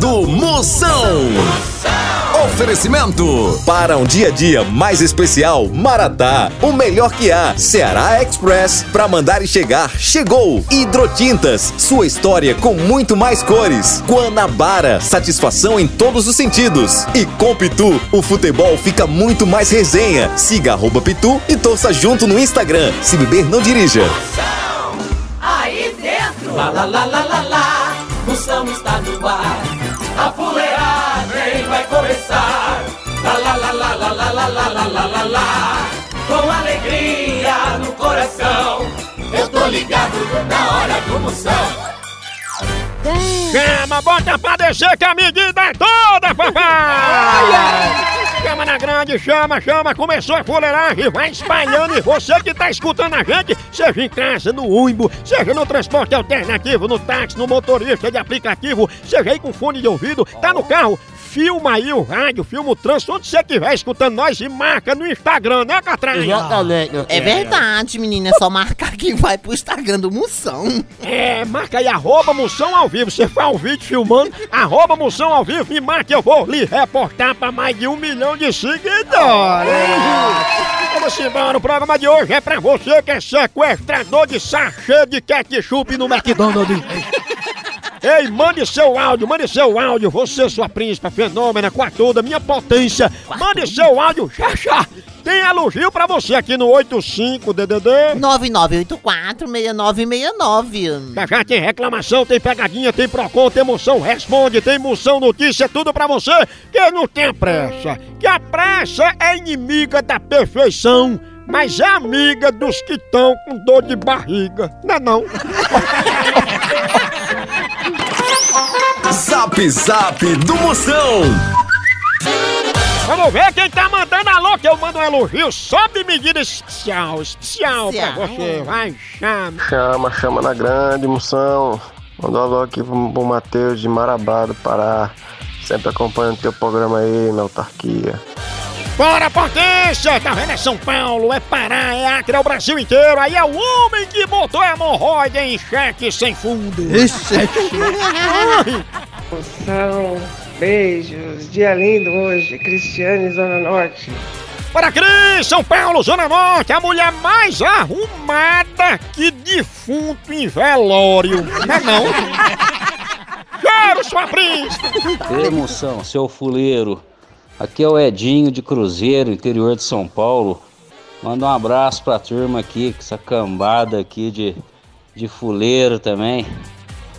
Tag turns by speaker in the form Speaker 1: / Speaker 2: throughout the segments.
Speaker 1: do Moção. Oferecimento para um dia a dia mais especial, Maratá, o melhor que há. Ceará Express, para mandar e chegar, chegou. Hidrotintas, sua história com muito mais cores. Guanabara, satisfação em todos os sentidos. E com Pitu, o futebol fica muito mais resenha. Siga arroba Pitu e torça junto no Instagram. Se beber, não dirija.
Speaker 2: Aí dentro, lá lá lá lá lá lá, Moção está Moção.
Speaker 3: Chama, bota pra descer que a medida é toda, papai! Chama na grande, chama, chama, começou a fuleiragem, vai espalhando e você que tá escutando a gente, seja em casa, no ônibus, seja no transporte alternativo, no táxi, no motorista de aplicativo, seja aí com fone de ouvido, tá no carro, filma aí o rádio, filma o trânsito, onde você estiver escutando nós e marca no Instagram, né, Catrinha?
Speaker 4: Exatamente.
Speaker 5: É verdade, menina. É só marcar que vai pro Instagram do Moção.
Speaker 3: É, marca aí, arroba Moção ao vivo. Você faz um vídeo filmando, arroba Moção ao vivo e marca, eu vou lhe reportar pra mais de um milhão de seguidores. Vamos embora, o programa de hoje é pra você que é sequestrador de sachê de ketchup no McDonald's. Ei, mande seu áudio, mande seu áudio, você, sua príncipa, fenômena, com a toda, minha potência. Mande seu áudio, já já. Tem elogio pra você aqui no 85DDD.
Speaker 5: 9984-6969.
Speaker 3: Já já tem reclamação, tem pegadinha, tem procon, tem moção, responde, tem moção, notícia, tudo pra você que não tem pressa. Que a pressa é inimiga da perfeição, mas é amiga dos que estão com dor de barriga. Não é não?
Speaker 1: Zap Zap do Moção.
Speaker 3: Vamos ver quem tá mandando alô, que eu mando um elogio sob medida especial, especial pra você. Vai, chama.
Speaker 6: Chama, chama na grande, moção. Manda um alô aqui pro, pro Matheus de Marabá do Pará. Sempre acompanhando teu programa aí na autarquia.
Speaker 3: Bora, potência! Tá vendo? É São Paulo, é Pará, é Acre, é o Brasil inteiro. Aí é o homem que botou a hemorroide em cheque sem fundo.
Speaker 7: Moção, beijos, dia lindo hoje, Cristiane Zona Norte.
Speaker 3: Para Cris, São Paulo, Zona Norte, a mulher mais arrumada que defunto em velório. Não é não? Quero sua príncipe!
Speaker 8: Ei, moção, seu fuleiro. Aqui é o Edinho de Cruzeiro, interior de São Paulo. Manda um abraço pra turma aqui, com essa cambada aqui de, de fuleiro também.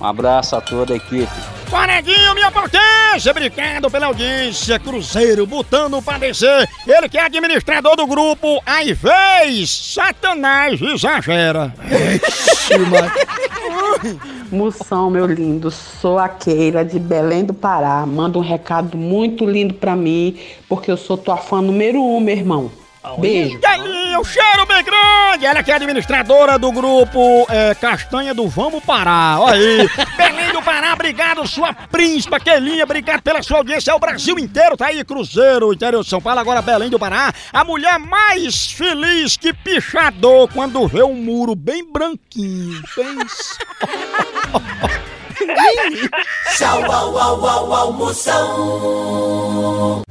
Speaker 8: Um abraço a toda a equipe.
Speaker 3: Paredinho, minha potência! Obrigado pela audiência, Cruzeiro, botando pra descer. Ele que é administrador do grupo, às vezes, Satanás exagera.
Speaker 9: Moção, meu lindo, sou a Keila de Belém do Pará. Manda um recado muito lindo pra mim, porque eu sou tua fã número um, meu irmão. Beijo.
Speaker 3: E aí, o cheiro bem grande! Ela que é administradora do grupo é, Castanha do Vamos Parar. Olha aí. Belém do Pará, obrigado, sua príncipa, Kelinha, obrigado pela sua audiência. É o Brasil inteiro, tá aí, Cruzeiro, interior de São Paulo, agora Belém do Pará. A mulher mais feliz que pichador quando vê um muro bem branquinho. Pensa.
Speaker 2: Tchau, au, au, au, au, Moção. O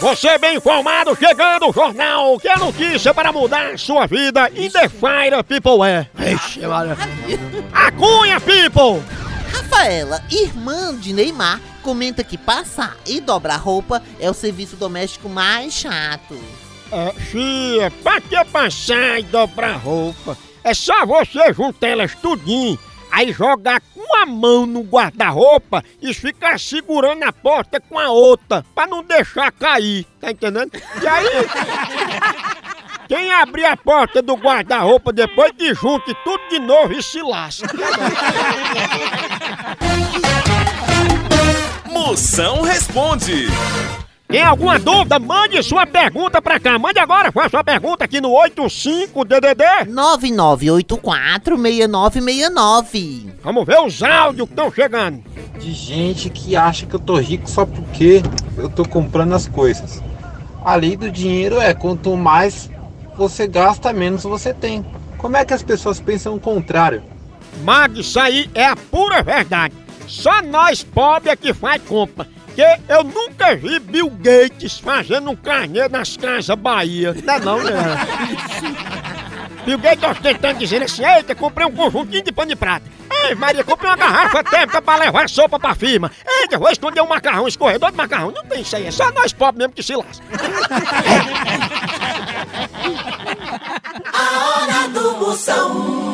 Speaker 3: Você bem informado, chegando o jornal, que é notícia para mudar a sua vida e The Fire People é. Ixi, Maria. A Cunha People!
Speaker 5: Rafaela, irmã de Neymar, comenta que passar e dobrar roupa é o serviço doméstico mais chato.
Speaker 3: É, Chia, pra que passar e dobrar roupa? É só você juntar elas tudinho, aí jogar com a mão no guarda-roupa e ficar segurando a porta com a outra, pra não deixar cair, tá entendendo? E aí... Quem abrir a porta do guarda-roupa depois que junte tudo de novo e se lasca.
Speaker 1: Moção responde.
Speaker 3: Tem alguma dúvida? Mande sua pergunta pra cá. Mande agora, faça sua pergunta aqui no 85DDD.
Speaker 5: 99846969.
Speaker 3: Vamos ver os áudios que estão chegando.
Speaker 4: de gente que acha que eu tô rico só porque eu tô comprando as coisas. A lei do dinheiro é quanto mais você gasta, menos você tem. Como é que as pessoas pensam o contrário?
Speaker 3: Mag, isso aí é a pura verdade. Só nós pobres é que faz compra. Que eu nunca vi Bill Gates fazendo um carnê nas casas Bahia. Não é não, né? Bill Gates ostentando dizendo assim, eita, comprei um conjuntinho de pano de prata. Ei, Maria, comprei uma garrafa térmica pra levar sopa pra firma. Eita, vou esconder um macarrão, escorredor de macarrão. Não tem isso aí, é só nós pobres mesmo que se lasca.
Speaker 2: A hora do Moção.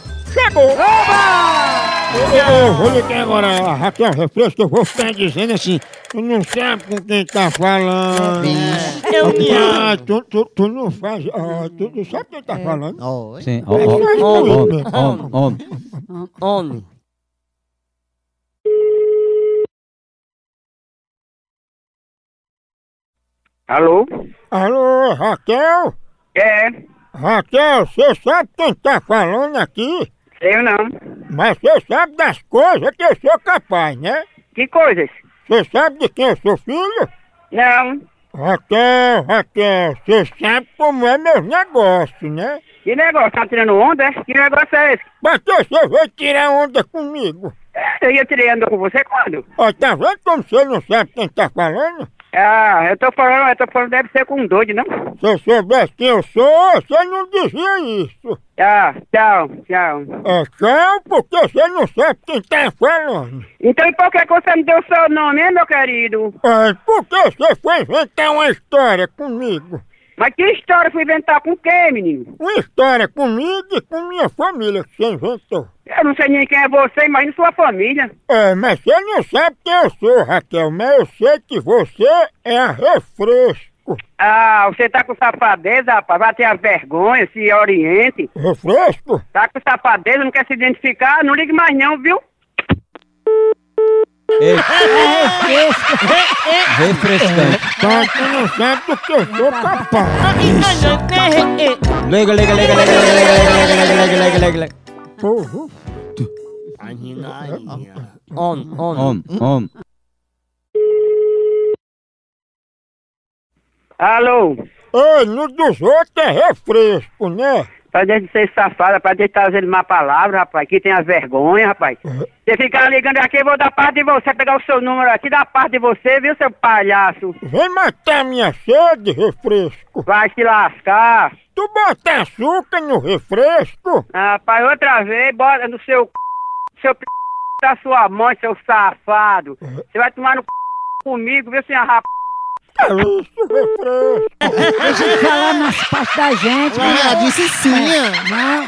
Speaker 3: chegou! Eu vou ligar agora a Raquel Refresco, que eu vou ficar dizendo assim, tu não sabe com quem tá falando.
Speaker 5: Eu
Speaker 3: Ah, tu, tu, tu não faz. Ah, tu, tu sabe quem tá falando?
Speaker 5: Oi.
Speaker 10: Sim,
Speaker 3: isso mesmo.
Speaker 10: homem, homem.
Speaker 5: Homem.
Speaker 11: Alô?
Speaker 3: Alô, Raquel?
Speaker 11: É,
Speaker 3: Raquel, você sabe quem tá falando aqui?
Speaker 11: Eu não.
Speaker 3: Mas você sabe das coisas que eu sou capaz, né?
Speaker 11: Que coisas?
Speaker 3: Você sabe de quem eu sou filho?
Speaker 11: Não.
Speaker 3: Raquel, Raquel, você sabe como é meus negócios, né?
Speaker 11: Que negócio? Tá tirando onda? é? Que negócio é esse?
Speaker 3: Mas você veio tirar onda comigo.
Speaker 11: É, Eu ia tirei onda com você quando?
Speaker 3: Ó, tá vendo como você não sabe quem tá falando?
Speaker 11: Ah, eu tô falando, eu tô falando, deve ser com um doido, não?
Speaker 3: Se eu soubesse quem eu sou, você não dizia isso.
Speaker 11: Ah, tchau, tchau.
Speaker 3: É tchau, porque você não sabe quem tá falando.
Speaker 11: Então, por que você me deu o seu nome, hein, meu querido?
Speaker 3: É porque você foi inventar uma história comigo.
Speaker 11: Mas que história fui inventar com quem, menino?
Speaker 3: Uma história comigo e com minha família que você inventou.
Speaker 11: Eu não sei nem quem é você, imagina sua família.
Speaker 3: É, mas você não sabe quem eu sou, Raquel, mas eu sei que você é a refresco.
Speaker 11: Ah, você tá com safadeza, rapaz, vai ter a vergonha, se oriente.
Speaker 3: Refresco?
Speaker 11: Tá com safadeza, não quer se identificar? Não ligue mais não, viu?
Speaker 10: Refrescante.
Speaker 3: Tá, não sabe do que eu sou capaz.
Speaker 10: Lega, lega, lega, lega, lega, lega, lega, lega, lega, lega.
Speaker 3: Porra.
Speaker 5: Homem, homem.
Speaker 10: Homem, homem.
Speaker 11: Alô?
Speaker 3: Ei, no dos outros é refresco, né?
Speaker 11: Pra deixar de ser safada, pra deixar trazendo má palavra, rapaz. Aqui tem as vergonhas, rapaz. Você ficar ligando aqui, eu vou dar parte de você, pegar o seu número aqui, dar parte de você, viu, seu palhaço?
Speaker 3: Vem matar minha sede, refresco.
Speaker 11: Vai se lascar.
Speaker 3: Tu bota açúcar no refresco?
Speaker 11: Rapaz, outra vez, bora no seu c... seu p... da sua mãe, seu safado. Você vai tomar no c... comigo, viu, senhor rap...
Speaker 12: Deixa de falar nas partes da gente.
Speaker 5: Ela disse sim.
Speaker 12: Não.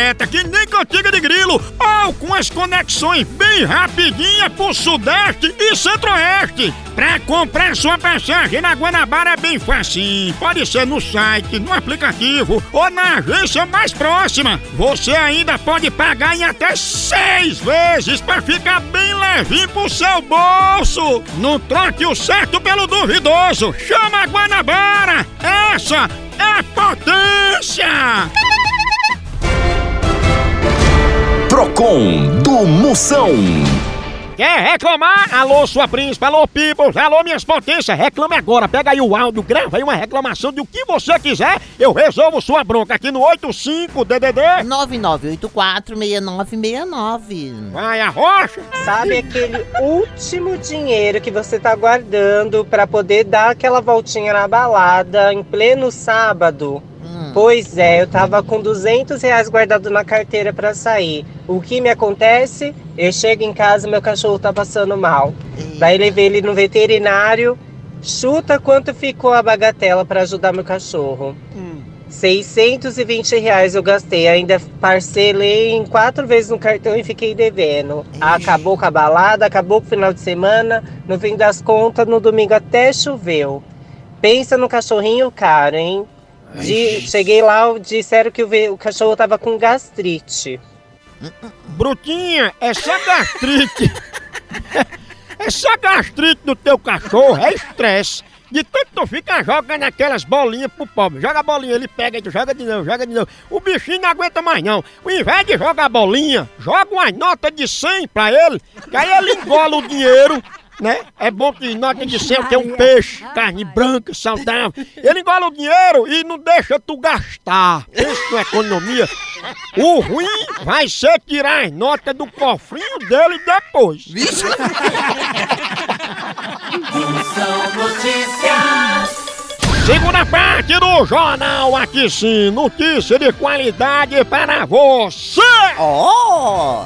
Speaker 3: que nem cantiga de grilo, ou com as conexões bem rapidinhas pro Sudeste e Centro-Oeste. Pra comprar sua passagem na Guanabara é bem facinho. Pode ser no site, no aplicativo ou na agência mais próxima. Você ainda pode pagar em até seis vezes pra ficar bem levinho pro seu bolso. Não troque o certo pelo duvidoso. Chama a Guanabara. Essa é potência!
Speaker 1: Procon do Moção.
Speaker 3: Quer reclamar? Alô, sua príncipe, alô, Pibos, alô, minhas potências, reclame agora. Pega aí o áudio, grava aí uma reclamação de o que você quiser. Eu resolvo sua bronca aqui no 85-DDD.
Speaker 5: 9984-6969.
Speaker 3: Vai, a rocha.
Speaker 13: Sabe aquele último dinheiro que você tá guardando pra poder dar aquela voltinha na balada em pleno sábado? Pois é, eu tava com 200 reais guardado na carteira pra sair. O que me acontece? Eu chego em casa meu cachorro tá passando mal. Daí levei ele no veterinário. Chuta quanto ficou a bagatela pra ajudar meu cachorro. 620 reais eu gastei, ainda parcelei em quatro vezes no cartão e fiquei devendo. Acabou com a balada, acabou com o final de semana, no fim das contas, no domingo até choveu. Pensa no cachorrinho caro, hein? De- cheguei lá, disseram que o, o cachorro tava com gastrite.
Speaker 3: Brutinha, essa gastrite. essa gastrite do teu cachorro é estresse. De tanto tu fica jogando aquelas bolinhas pro pobre. Joga a bolinha, ele pega e tu joga de novo, joga de novo. O bichinho não aguenta mais não. Ao invés de jogar a bolinha, joga umas notas de 100 pra ele, que aí ele engola o dinheiro. Né? É bom que nota de 100 tem um peixe, carne branca, saudável. Ele engola o dinheiro e não deixa tu gastar. Pensa na economia. O ruim vai ser tirar as notas do cofrinho dele depois.
Speaker 2: São notícias.
Speaker 3: Segunda parte do Jornal Aqui Sim, notícia de qualidade para você.
Speaker 5: Ó!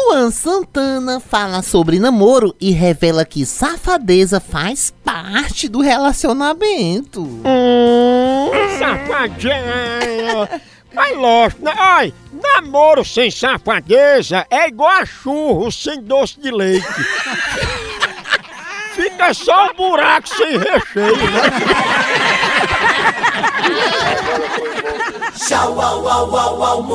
Speaker 5: Luan Santana fala sobre namoro e revela que safadeza faz parte do relacionamento.
Speaker 3: Hum, safadinha. Mas lógico, né? Ai, namoro sem safadeza é igual a churro sem doce de leite. Fica só um buraco sem recheio, né?
Speaker 2: Tchau, au, au, au, au,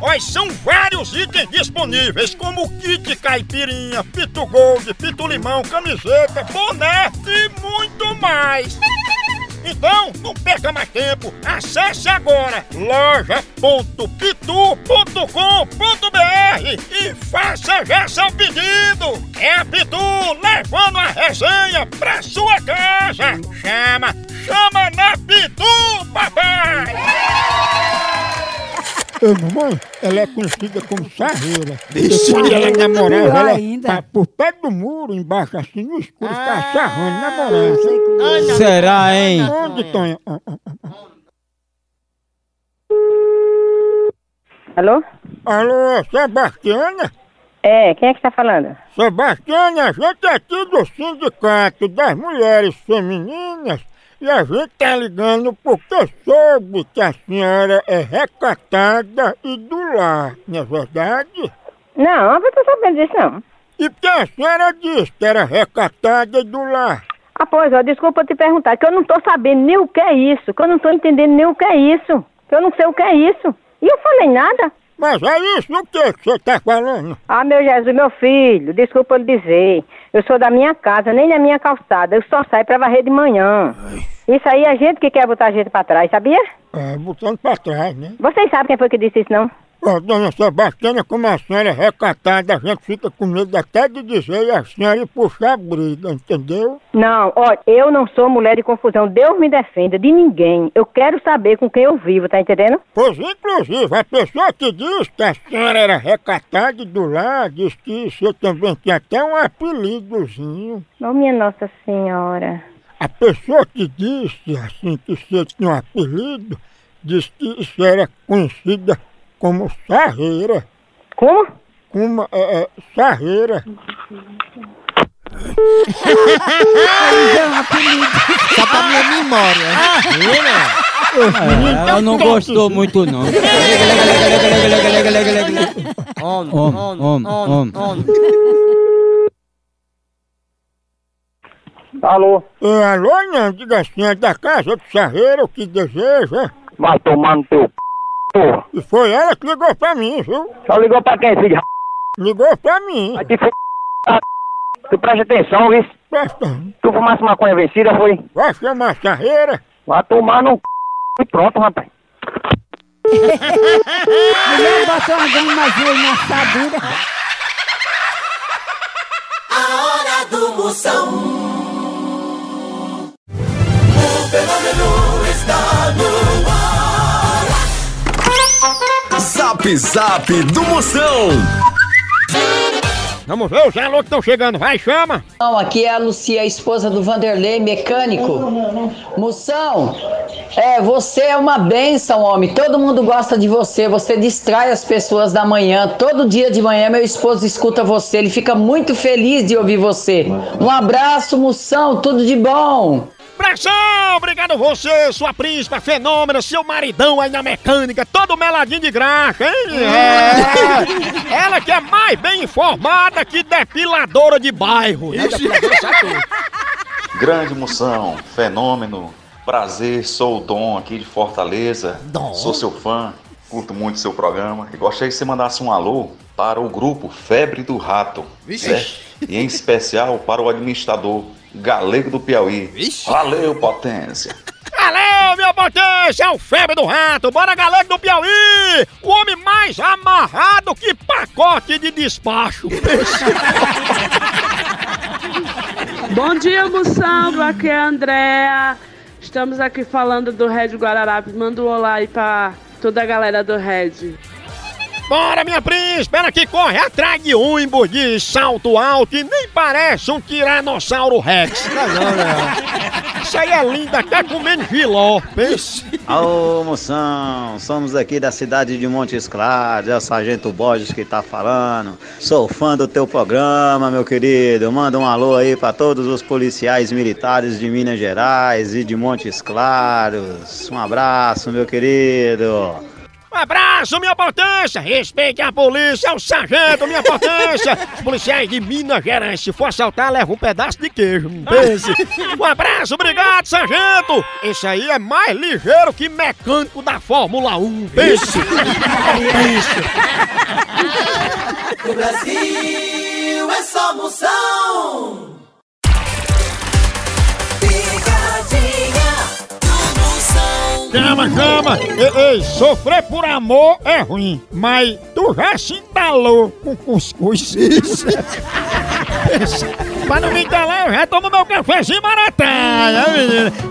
Speaker 3: Olha, são vários itens disponíveis, como kit caipirinha, pitu gold, pitu limão, camiseta, boné e muito mais. Então, não perca mais tempo. Acesse agora loja.pitu.com.br e faça já seu pedido. É a Pitu levando a resenha pra sua casa. Chama, chama na Ô, mamãe, ela é conhecida como sarreira.
Speaker 12: Vixe.
Speaker 3: Porque quando ela namorava,
Speaker 12: Pior
Speaker 3: ela
Speaker 12: ainda.
Speaker 3: tá por pé do muro, embaixo, assim, no escuro, tá sarrando, namorando.
Speaker 10: Será, hein?
Speaker 3: Onde, Tonha? Ah, ah, ah.
Speaker 14: Alô?
Speaker 3: Alô, é Sebastiana?
Speaker 14: É, quem é que tá falando?
Speaker 3: Sebastiana, a gente é aqui do Sindicato das Mulheres Femininas e a gente tá ligando porque soube que a senhora é recatada e do lar, não é verdade?
Speaker 14: Não, eu não tô sabendo disso não.
Speaker 3: E porque a senhora disse que era recatada e do lar.
Speaker 14: Ah, pois, ó, desculpa eu te perguntar, que eu não tô sabendo nem o que é isso, que eu não tô entendendo nem o que é isso, que eu não sei o que é isso. E eu falei nada.
Speaker 3: Mas é isso o que você tá falando?
Speaker 14: Ah, meu Jesus, meu filho, desculpa eu lhe dizer. Eu sou da minha casa, nem da minha calçada. Eu só saio pra varrer de manhã. Isso aí é gente que quer botar a gente pra trás, sabia?
Speaker 3: É, botando pra trás, né?
Speaker 14: Vocês sabem quem foi que disse isso, não?
Speaker 3: Ó, dona Sebastiana, como a senhora é recatada, a gente fica com medo até de dizer e a senhora ir puxar a briga, entendeu?
Speaker 14: Não, olha, eu não sou mulher de confusão. Deus me defenda de ninguém. Eu quero saber com quem eu vivo, tá entendendo?
Speaker 3: Pois, inclusive, a pessoa que disse que a senhora era recatada e do lar, disse que você também tinha até um apelidozinho.
Speaker 14: Ô, minha Nossa Senhora.
Speaker 3: A pessoa que disse, assim, que você tinha um apelido, disse que isso era conhecida como sarreira.
Speaker 14: Como?
Speaker 3: Como, é, é, sarreira.
Speaker 5: Só pra minha memória.
Speaker 10: É, ela não gostou muito, não.
Speaker 5: Homem,
Speaker 10: Homem, homem, homem.
Speaker 11: Alô?
Speaker 3: É, alô, não, diga assim, é da casa do sarreiro o que deseja.
Speaker 11: Vai tomar no teu c... porra.
Speaker 3: E foi ela que ligou pra mim, viu?
Speaker 11: Só ligou pra quem, filho?
Speaker 3: Ligou pra mim.
Speaker 11: Vai te f... Tu presta atenção, viu?
Speaker 3: Presta.
Speaker 11: Tu fumasse maconha vencida, foi?
Speaker 3: Vai chamar a sarreira.
Speaker 11: Vai tomar no c... e pronto, rapaz.
Speaker 12: Mulher botou uma grande magia na assadura.
Speaker 2: A hora do Moção. O fenômeno
Speaker 1: Zap Zap do Moção.
Speaker 3: Vamos ver os alô que estão chegando, vai, chama.
Speaker 15: Não, aqui é a Lucia, a esposa do Vanderlei, mecânico. Moção, é, você é uma benção, homem. Todo mundo gosta de você. Você distrai as pessoas da manhã. Todo dia de manhã, meu esposo escuta você. Ele fica muito feliz de ouvir você. Um abraço, Moção. Tudo de bom.
Speaker 3: Pressão! Obrigado você, sua príncipa, fenômeno, seu maridão aí na mecânica, todo meladinho de graxa, hein? É. Ela que é mais bem informada que depiladora de bairro. né?
Speaker 16: Grande moção, fenômeno, prazer, sou o Dom aqui de Fortaleza.
Speaker 5: Dom?
Speaker 16: Sou seu fã, curto muito seu programa e gostaria que você mandasse um alô para o grupo Febre do Rato.
Speaker 5: Vixe.
Speaker 16: certo? E em especial para o administrador Galego do Piauí. Valeu, potência!
Speaker 3: Valeu, minha potência, é o febre do rato, bora galera do Piauí! O homem mais amarrado que pacote de despacho.
Speaker 17: Bom dia, Moção. Aqui é a Andréa. Estamos aqui falando do Red Guararapes. Manda um olá aí pra toda a galera do Red.
Speaker 3: Bora, minha príncipe, ela que corre atrás de ônibus de salto alto e nem parece um tiranossauro rex. Não, não, Isso aí é linda, tá comendo giló.
Speaker 18: Alô, moção, somos aqui da cidade de Montes Claros, é o Sargento Borges que tá falando. Sou fã do teu programa, meu querido. Manda um alô aí pra todos os policiais militares de Minas Gerais e de Montes Claros. Um abraço, meu querido.
Speaker 3: Um abraço, minha potência! Respeite a polícia, o sargento, minha potência! Os policiais de Minas Gerais, se for assaltar, leva um pedaço de queijo. Pense. Um abraço, obrigado, sargento! Esse aí é mais ligeiro que mecânico da Fórmula 1. Pense! Pense!
Speaker 2: No Brasil é só moção.
Speaker 3: Chama, chama! Ei, ei, sofrer por amor é ruim, mas tu já se entalou com cuscuz. Isso. Pra não me entalar, eu já tomo meu cafezinho maratá?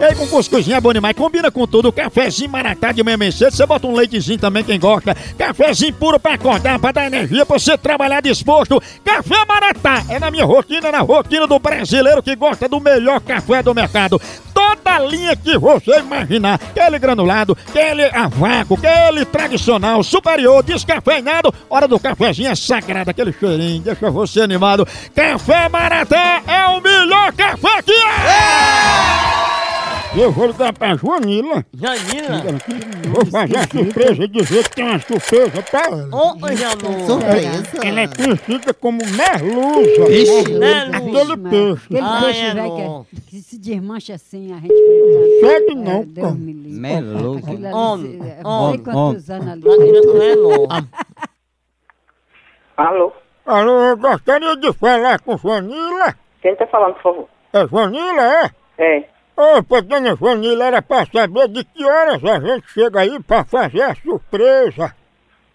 Speaker 3: Ei, com cuscuzinho é bom demais, combina com tudo. Cafezinho maratá de manhã cedo, você bota um leitezinho também, quem gosta. Cafezinho puro pra acordar, pra dar energia, pra você trabalhar disposto. Café maratá é na minha rotina, na rotina do brasileiro que gosta do melhor café do mercado. Toda linha que você imaginar, aquele granulado, aquele a vácuo, aquele tradicional, superior, descafeinado, hora do cafezinho é sagrado, aquele cheirinho, deixa você animado. Café Maratá é o melhor café que é! Eu vou ligar pra Joanila.
Speaker 5: Joanila?
Speaker 3: Vou fazer a surpresa e dizer que tem uma surpresa pra ela.
Speaker 5: Ô, Janô. Surpresa.
Speaker 3: Ela é conhecida como merluza.
Speaker 12: Ixi.
Speaker 3: Aquele peixe.
Speaker 12: Aquele peixe
Speaker 5: é
Speaker 12: velho
Speaker 5: bom.
Speaker 12: que, que se desmancha assim, a gente.
Speaker 3: Segue não,
Speaker 12: É, Deus
Speaker 3: pô.
Speaker 12: me livre.
Speaker 10: Meluso.
Speaker 12: Aquilo ali,
Speaker 5: Homem,
Speaker 12: é,
Speaker 5: homem,
Speaker 12: não sei quantos anos ali.
Speaker 5: Não é não.
Speaker 19: Alô?
Speaker 20: Alô, eu gostaria de falar com Vanila.
Speaker 19: Quem tá falando, por favor?
Speaker 20: É Vanila, é?
Speaker 19: É.
Speaker 20: Opa, dona Vanila, era pra saber de que horas a gente chega aí pra fazer a surpresa.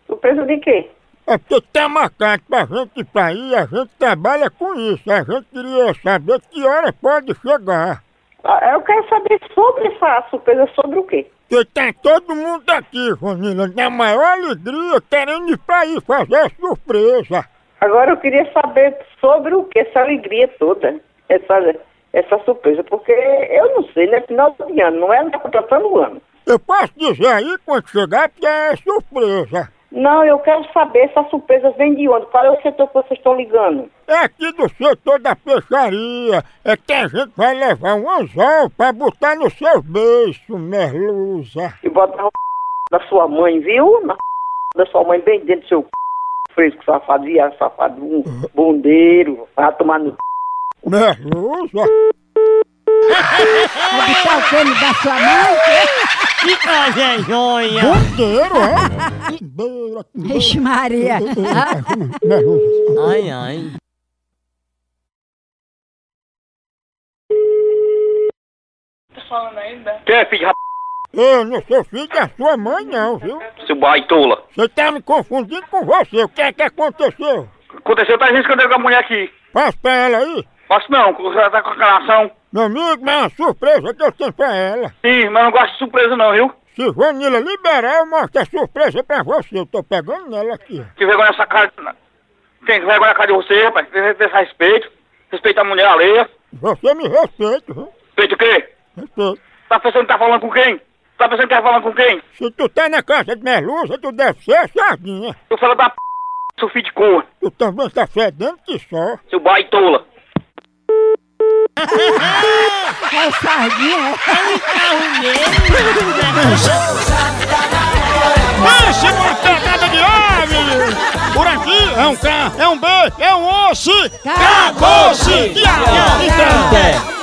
Speaker 19: Surpresa de quê?
Speaker 20: É porque tá marcado pra gente ir pra aí, a gente trabalha com isso. A gente queria saber que hora pode chegar.
Speaker 19: Ah, Eu quero saber sobre essa surpresa, sobre o quê?
Speaker 20: Porque tá todo mundo aqui, Vanila, na maior alegria, querendo ir pra aí fazer a surpresa.
Speaker 19: Agora eu queria saber sobre o que, essa alegria toda, essa, essa surpresa, porque eu não sei, né? Final de ano, não é? Não tá completando o ano.
Speaker 20: Eu posso dizer aí quando chegar porque é surpresa.
Speaker 19: Não, eu quero saber essa surpresa vem de onde? Qual é o setor que vocês estão ligando?
Speaker 20: É aqui do setor da peixaria. É que a gente vai levar um anzol pra botar no seu beiço, merluza.
Speaker 19: E bota na da sua mãe, viu? Na da sua mãe, bem dentro do seu fresco, safado, viado, safado, um bondeiro, vai tomar no
Speaker 20: Merluza?
Speaker 12: É de tal que ele da sua mãe?
Speaker 1: Que coisa joia!
Speaker 20: Bondeiro, é? Bondeiro,
Speaker 12: Vixe Maria.
Speaker 20: Merluza.
Speaker 1: Ai, ai.
Speaker 21: Quem é filho de rap...
Speaker 20: Eu não sou filho da sua mãe, não, viu?
Speaker 21: Seu baitola?
Speaker 20: Você tá me confundindo com você. O que é que aconteceu?
Speaker 21: Aconteceu, tá gente que eu dei com a mulher aqui.
Speaker 20: Passa pra ela aí.
Speaker 21: Posso não, ela tá com a calação.
Speaker 20: Meu amigo, mas é uma surpresa que eu tenho pra ela.
Speaker 21: Sim, mas não gosto de surpresa não, viu?
Speaker 20: Se Vanilla liberar, eu mostro a surpresa pra você. Eu tô pegando nela aqui.
Speaker 21: Que vergonha essa cara... Tem vergonha na cara de você, rapaz. Tem tem respeito. Respeita a mulher alheia.
Speaker 20: Você me respeita, viu?
Speaker 21: Respeita o quê?
Speaker 20: Respeito.
Speaker 21: Tá pensando que tá falando com quem? Tá pensando que tá falando com quem?
Speaker 20: Se tu tá na casa de merluza, tu deve ser sardinha.
Speaker 21: Tu fala da p... seu filho de cor.
Speaker 20: Tu também tá fedendo que só.
Speaker 21: Seu baitola.
Speaker 12: É sardinha,
Speaker 20: Pense numa pegada de ave! Por aqui é um K, é um B, é um osso! Acabou-se! Então.